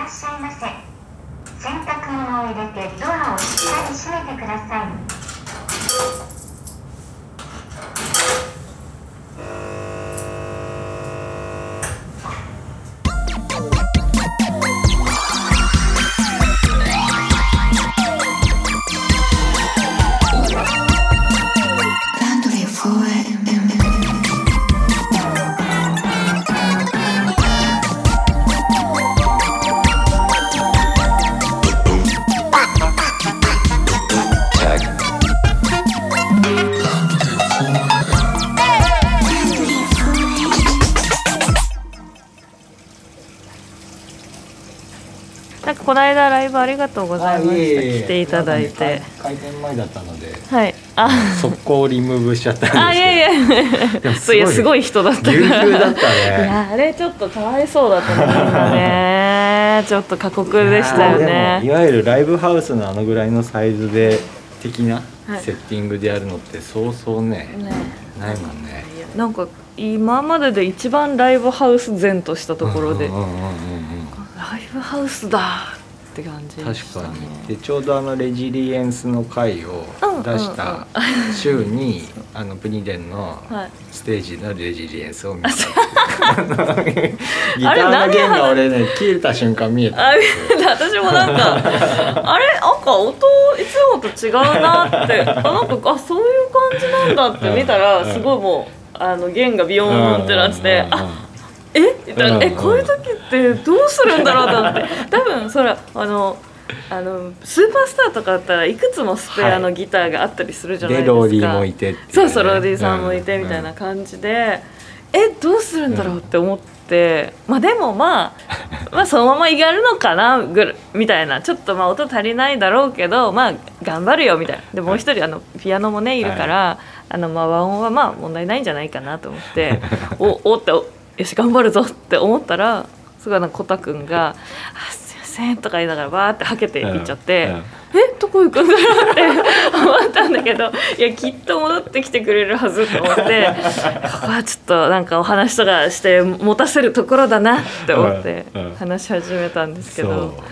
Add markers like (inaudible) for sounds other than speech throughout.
らっしゃいませ。洗濯物を入れてドアをしっかり閉めてください。この間ライブありがとうございました。来ていただいて。開店前だったので。はい。あ。速攻リムーブしちゃったんですけど。あいやいやい。やすごい人だったからぎゅうぎゅうだったいねやあれちょっとかわいそうだったね。(laughs) ちょっと過酷でしたよいやでもいねわゆるライブハウスのあのぐらいのサイズで的なはい。セッティングでやるのってそうそうね、ね。ないもんね。なんか今までで一番ライブハウス前としたところで、うんうんうんうんうんライブハウスだって感じで確かに。でちょうどあのレジリエンスの回を出した (laughs) 週にあのプニデンのはい。ステージのレジリエンスを見た。(laughs) ギターの弦が俺ね切れた瞬間見えたあ私もなんかあれ？なんか音いつもと違うなって。(laughs) あなんかあそういう感じなんだって見たらうんすごいもうあの弦がビヨーンってなっててうんうんうんあえ？みたいなうん。えこういう時ってどうするんだろうと思って。(laughs) 多分そらあのあのスーパースターとかだったらいくつもスペアのギターがあったりするじゃないでか。ですローディーもいてっていね。そうそうローディーさんもいてみたいな感じで、えどうするんだろうって思って、まあでもまあまあそのままやるのかなぐるみたいな。ちょっとまあ音足りないだろうけどまあ頑張るよみたいな。でもう一人あのピアノもねいるから、あのまあ和音はまあ問題ないんじゃないかなと思っておおっておよし頑張るぞって思ったらすごいなんかコタくんが「あすいません」とか言いながらバーってはけていっちゃって。うん。うんえどこ行くんだろうって思ったんだけどいやきっと戻ってきてくれるはずと思って (laughs) ここはちょっとなんかお話とかして持たせるところだなって思ってうん。うん。話し始めたんですけそど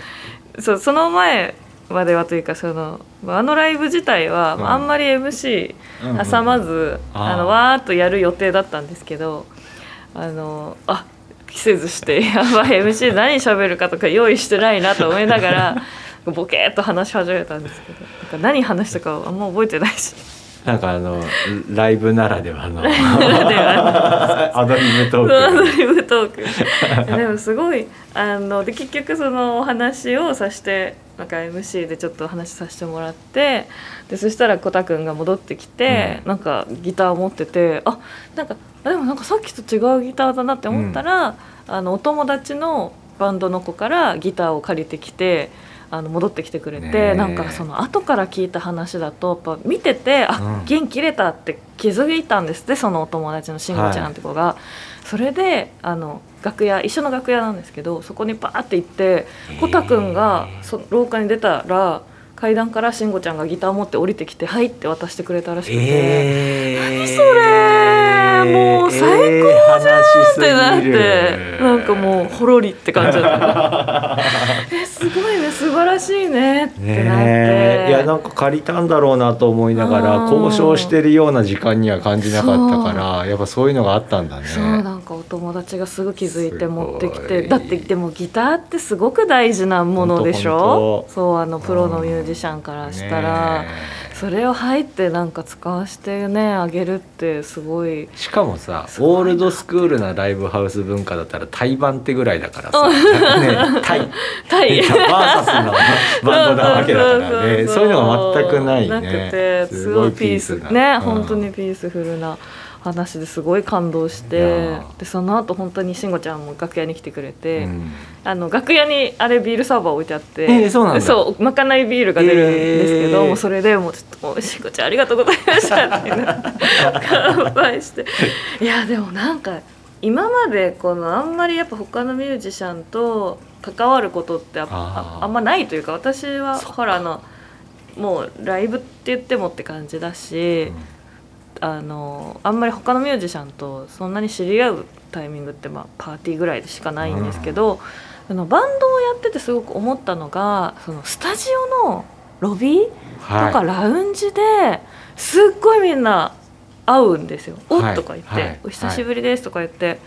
そうその前まではというかそのあのライブ自体はうん。あんまり MC うんうん挟まず、あのわーっとやる予定だったんですけどあのあ着せずしてやばい MC 何喋るかとか用意してないなと思いながら (laughs) ボケーっと話し始めたんですけどなんか何話したかあんま覚えてないし。なんかあのライブならではの。アドリブトそうアドークリブトーク。でもすごいあので結局そのお話をさしてなんか MC でちょっとお話しさせてもらってでそしたらコタくんが戻ってきて、うん。なんかギターを持っててあなんかあでもなんかさっきと違うギターだなって思ったら、あのお友達のバンドの子からギターを借りてきて。あの戻ってきてくれて、なんかその後から聞いた話だとやっぱ見ててあ、うん。弦切れたって気づいたんですってそのお友達のしんごちゃんって子が、それであの楽屋一緒の楽屋なんですけどそこにバーって行ってコタくんがそ廊下に出たら階段からしんごちゃんがギター持って降りてきて「はい」って渡してくれたらしくて、えー、それもう最高じゃんってなって、なんかもうほろりって感じだった。(laughs) えすごいね素晴らしいねってなって、いやなんか借りたんだろうなと思いながらうん交渉してるような時間には感じなかったからやっぱそういうのがあったんだね。そうなんかお友達がすぐ気づいて持ってきてだってでもギターってすごく大事なものでしょ？そうあのプロのミュージシャンからしたら、ねそれを入ってなんか使わしてねあげるってすごい。えしかもさオールドスクールなライブハウス文化だったらタイ版ってぐらいだからさ、ね、タイ。(laughs) タイ。バーサスの (laughs) バンドなわけだからね。そういうのが全くないなくねてすごいピースな。ね、うん。本当にピースフルな話ですごい感動しいてやでその後本当に慎吾ちゃんも楽屋に来てくれて、うん。あの楽屋にあれビールサーバー置いてあって、えーそうなんだ。そうまかないビールが出るんですけど、えー。もうそれでもうちょっともう「しんごちゃんありがとうございました」ってな乾杯して (laughs) いやでもなんか今までこのあんまりやっぱ他のミュージシャンと関わることってあんまないというか私はほらあのもうライブって言ってもって感じだし、あのあんまり他のミュージシャンとそんなに知り合うタイミングって、まあ、パーティーぐらいでしかないんですけど、あのバンドをやっててすごく思ったのがそのスタジオのロビーとかラウンジですっごいみんな会うんですよ「おっ」とか言って、はい。お久しぶりです」とか言って、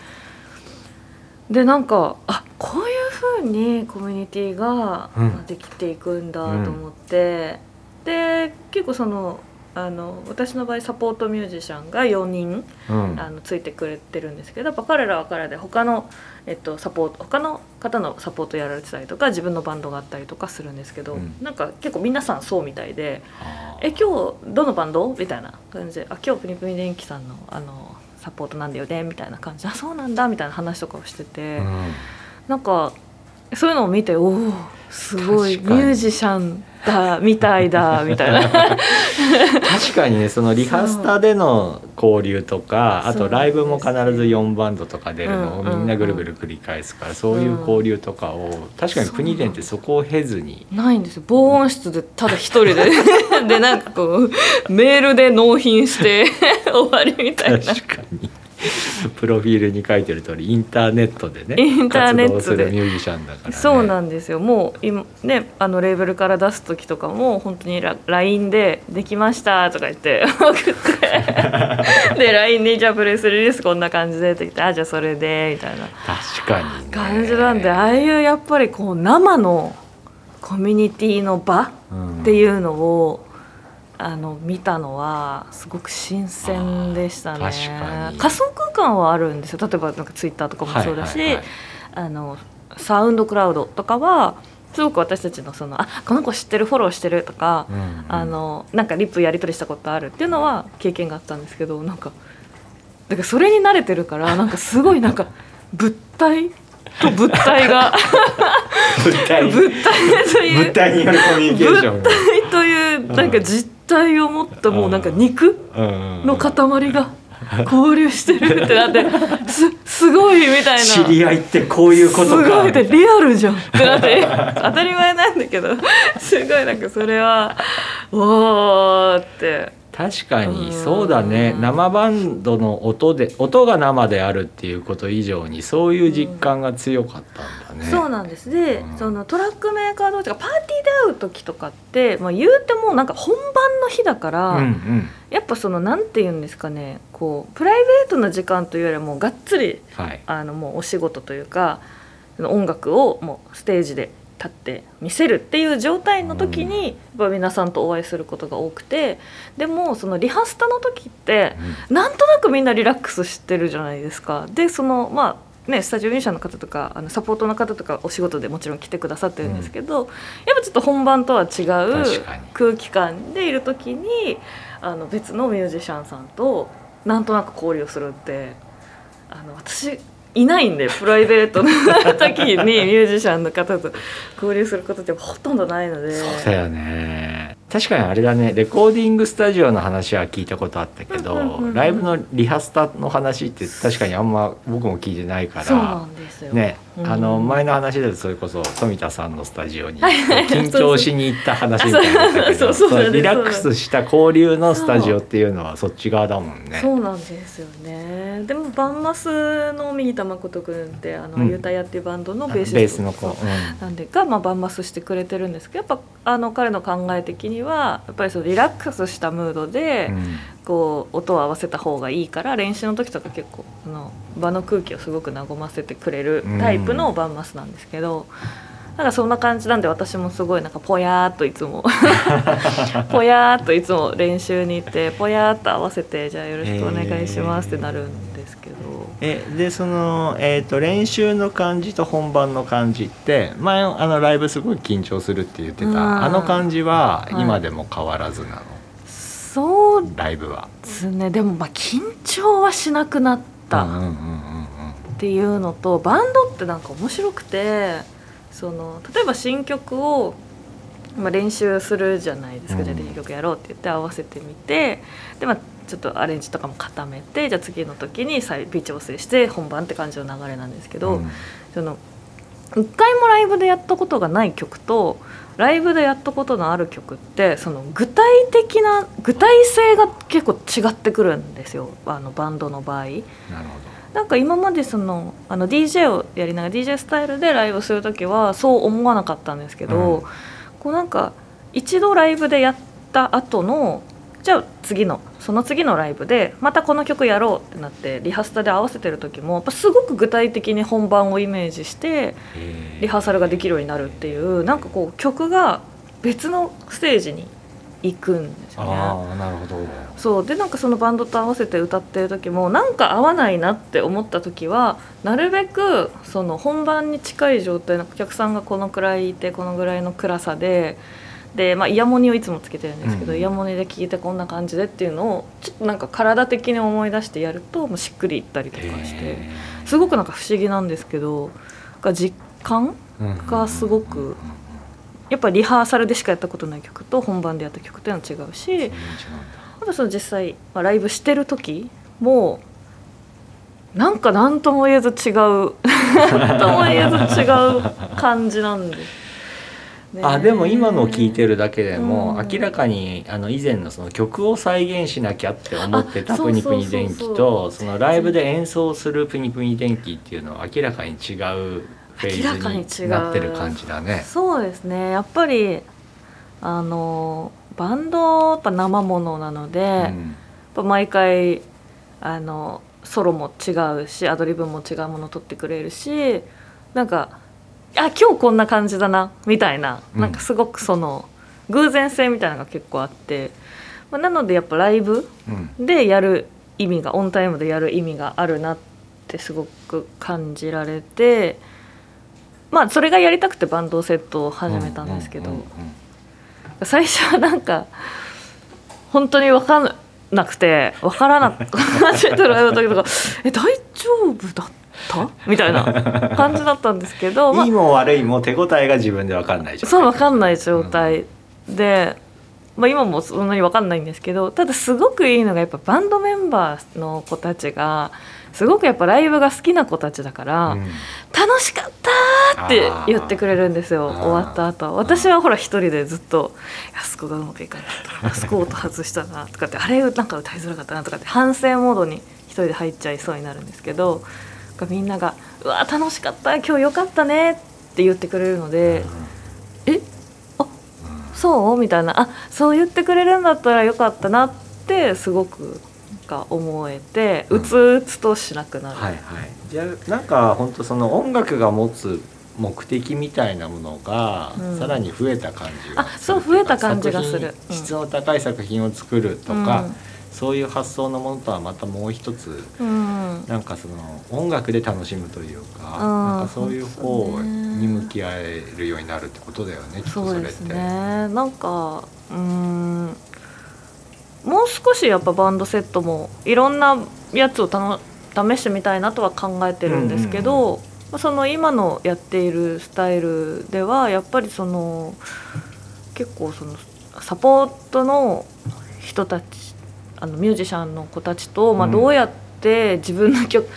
でなんかあこういうふうにコミュニティができていくんだと思って、で結構そのあの私の場合サポートミュージシャンが4人うん。あのついてくれてるんですけどやっぱ彼らは彼らで他の、えっと、サポート他の方のサポートやられてたりとか自分のバンドがあったりとかするんですけど、うん。なんか結構皆さんそうみたいで「あえ今日どのバンド?」みたいな感じで「あ今日プニプニ電気さんのあのサポートなんだよね」みたいな感じで「あそうなんだ」みたいな話とかをしてて、ーうん。なんかそういうのを見ておおすごいミュージシャンだみたいだみたいな。確かにねそのリハスタでの交流とかあとライブも必ず4バンドとか出るのをみんなぐるぐる繰り返すからそういう交流とかを確かに国伝ってそこを経ずに。ないんですよ。防音室でただ一人で。(laughs) でなんかこうメールで納品して (laughs) 終わりみたいな。確かに (laughs) プロフィールに書いてる通りインターネットでねインターネットで。活動するミュージシャンだからね。そうなんですよ。もう今ねあのレーベルから出す時とかも本当にラ LINE で「できました」とか言って (laughs) 送って。で LINE で「じゃあプレスリリースこんな感じで」って言って「あじゃあそれで」みたいな。確かにね。感じなんでああいうやっぱりこう生のコミュニティの場ってういうのを、あの見たのはすごく新鮮でしたね。仮想空間はあるんですよ。例えばなんかツイッターとかもそうだし、はいはいはい。あのサウンドクラウドとかはすごく私たちのそのあこの子知ってるフォローしてるとか、んうん。あのなんかリップやり取りしたことあるっていうのは経験があったんですけどなんかだからそれに慣れてるからなんかすごいなんか物体と物体が (laughs) 物体。(laughs) 物体という物体によるコミュニケーション物体というなんか実体を持ったもうなんか肉の塊が交流してるってなって (laughs) すすごいみたいな。知り合いってこういうことか。すごいってリアルじゃん。ってなって (laughs) 当たり前なんだけど。すごいなんかそれはおーって確かにうん。そうだね。生バンドの音で音が生であるっていうこと以上にそういう実感が強かったんだね。そうなんです。で、うん。そのトラックメーカー同士がパーティーで会う時とかって、まあ、言うてもなんか本番の日だから、うんうん。やっぱそのなんて言うんですかねこうプライベートな時間というよりはもうがっつりはい。あのもうお仕事というか音楽をもうステージで立って見せるっていう状態の時に、やっぱ皆さんとお会いすることが多くてでもそのリハスタの時ってなんとなくみんなリラックスしてるじゃないですか。でそのまあね、スタジオミュージシャンの方とかあのサポートの方とかお仕事でもちろん来てくださってるんですけど、やっぱちょっと本番とは違う空気感でいる時にあの別のミュージシャンさんとなんとなく交流するってあの私いないんでプライベートの時に (laughs) ミュージシャンの方と交流することってほとんどないのでそうだよね確かにあれだねレコーディングスタジオの話は聞いたことあったけど、うんうんうんうんライブのリハスタの話って確かにあんま僕も聞いてないかそうなら。んですよ。ね、うんあの前の話だとそれこそ富田さんのスタジオに緊張しに行った話みたいなリラックスした交流のスタジオっていうのはそっち側だもんね。そうなんですよね。でもバンマスの右田誠君ってあの、うん。ユタヤっていうバンドのあベーシスの子、そう。なんでが、まあ、バンマスしてくれてるんですけどやっぱあの彼の考え的にはやっぱりそのリラックスしたムードで、うんうんこう音を合わせた方がいいから練習の時とか結構あの場の空気をすごく和ませてくれるタイプのバンマスなんですけど。なんかそんな感じなんで私もすごいなんかぽやーっといつもぽやーっといつも練習に行ってぽやーっと合わせてじゃあよろしくお願いしますってなるんですけど、えでその、えー、と練習の感じと本番の感じって前あのライブすごい緊張するって言ってた、うん。あの感じははい。今でも変わらずなの、そうライブは。ですねでもまあ緊張はしなくなった。っていうのとバンドってなんか面白くてその例えば新曲を、まあ、練習するじゃないですか、うんじゃあ練習曲やろうって言って合わせてみてで、まあ、ちょっとアレンジとかも固めてじゃあ次の時に再微調整して本番って感じの流れなんですけど、うんその一回もライブでやったことがない曲とライブでやったことのある曲ってその具体的な具体性が結構違ってくるんですよ。あのバンドの場合。なるほなんか今までそのあの DJ をやりながら DJ スタイルでライブする時はそう思わなかったんですけど、うん。こうなんか一度ライブでやった後のじゃあ次のその次のライブでまたこの曲やろうってなってリハスタで合わせてる時もやっぱすごく具体的に本番をイメージしてリハーサルができるようになるっていうなんかこう曲が別のステージに行くんですよね。ああなるほど。そう。でなんかそのバンドと合わせて歌ってる時もなんか合わないなって思った時はなるべくその本番に近い状態のお客さんがこのくらいいてこのぐらいの暗さでで、まあ、イヤモニをいつもつけてるんですけど、うんイヤモニで聴いてこんな感じでっていうのをちょっとなんか体的に思い出してやるともうしっくりいったりとかしてすごくなんか不思議なんですけどが実感がすごくやっぱリハーサルでしかやったことない曲と本番でやった曲っていうのは違うし。あとその実際、まあ、ライブしてる時もなんか何とも言えず違う (laughs) 何とも言えず違う感じなんです、ねあでも今の聞いてるだけでも、うん。明らかにあの以前のその曲を再現しなきゃって思ってたあプニプニ電気とそのライブで演奏するプニプニ電気っていうのは明らかに違うフェーズになってる感じだね。そうですね。やっぱりあのバンドやっぱ生ものなので、やっうんぱ毎回あのソロも違うしアドリブも違うものを取ってくれるしなんかあ今日こんな感じだなみたいな、うん。なんかすごくその偶然性みたいなのが結構あって、まあ、なのでやっぱライブうん。でやる意味がオンタイムでやる意味があるなってすごく感じられて。まあそれがやりたくてバンドセットを始めたんですけど、うんうんうん最初はなんか本当に分かんなくて分からなく初めてのライブの時とか「え大丈夫だった?」みたいな感じだったんですけど、まあいいも悪いも手応えが自分で分かんないじゃん。そう分かんない状態。で、まあ、今もそんなに分かんないんですけどただすごくいいのがやっぱバンドメンバーの子たちがすごくやっぱライブが好きな子たちだから、うん。楽しかったって言ってくれるんですよ終わった後。私はほら一人でずっと「あそこがうまくいかなかったなあそこ音外したな」とかって「あれなんか歌いづらかったな」とかって反省モードに一人で入っちゃいそうになるんですけどみんなが「うわ楽しかった今日よかったね」って言ってくれるので「えあそう?」みたいな「あそう言ってくれるんだったらよかったな」ってすごくか思えてううんつうつとしなくなる。はいはい、じゃあなんか本当その音楽が持つ目的みたいなものがうん。さらに増えた感じがあそう増えた感じがする。質の高い作品を作るとか、そういう発想のものとはまたもう一つうん。なんかその音楽で楽しむというか、うんなんかそういう方に向き合えるようになるってことだよねきっとそれって。ですねなんかうーんもう少しやっぱバンドセットもいろんなやつをたの試してみたいなとは考えてるんですけど、まあその今のやっているスタイルではやっぱりその結構そのサポートの人たちあのミュージシャンの子たちと、まあ、うん。どうやって自分の曲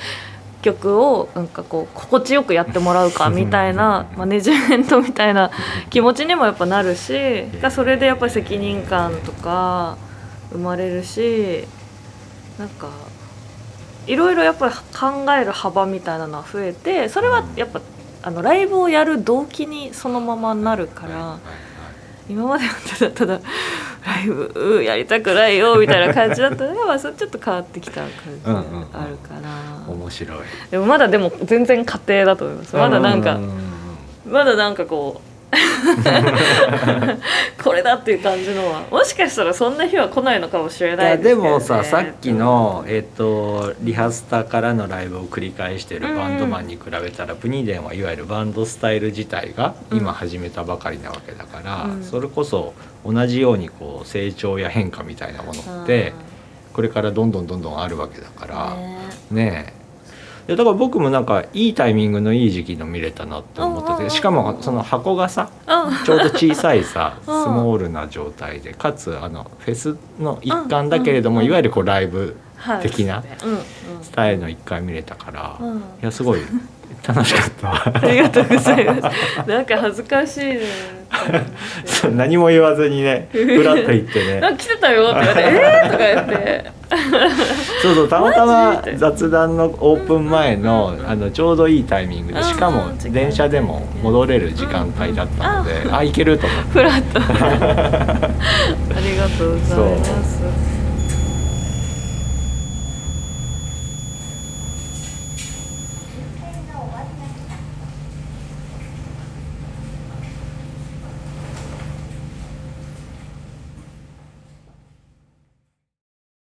曲をなんかこう心地よくやってもらうかみたいなマネジメントみたいな気持ちにもやっぱなるしがそれでやっぱり責任感とか生まれるしなんかいろいろやっぱり考える幅みたいなのは増えてそれはやっぱあのライブをやる動機にそのままなるから今まではただただライブやりたくないよみたいな感じだったのが (laughs) まあそれちょっと変わってきた感じがあるかな。面白い。でもまだでも全然家庭だと思いますまだなんかううまだなんかこう (laughs) これだっていう感じのは。もしかしたらそんな日は来ないのかもしれないですけど、ね、でもささっきの、えっとリハスタからのライブを繰り返してるバンドマンに比べたら、プニデンはいわゆるバンドスタイル自体が今始めたばかりなわけだから、うん。それこそ同じようにこう成長や変化みたいなものってこれからどんどんどんどんあるわけだから。ね。ねえ。いやだから僕もなんかいいタイミングのいい時期の見れたなって思っててしかもその箱がさあちょうど小さいさスうん。モールな状態でかつあのフェスの一環だけれどもうんいわゆるこうライブはい。的なスタイルの一回見れたからうん。いやすごい楽しかった。わありがとうございます。なんか恥ずかしいね。(laughs) そう何も言わずにねふらっと行ってね。(laughs) あ来てたよって言われて「えー!」とか言って。(laughs) そうそうたまたま雑談のオープン前のあのちょうどいいタイミングでしかもうん電車でも戻れる時間帯だったのであ行けると思って。フラッと。ありがとうございます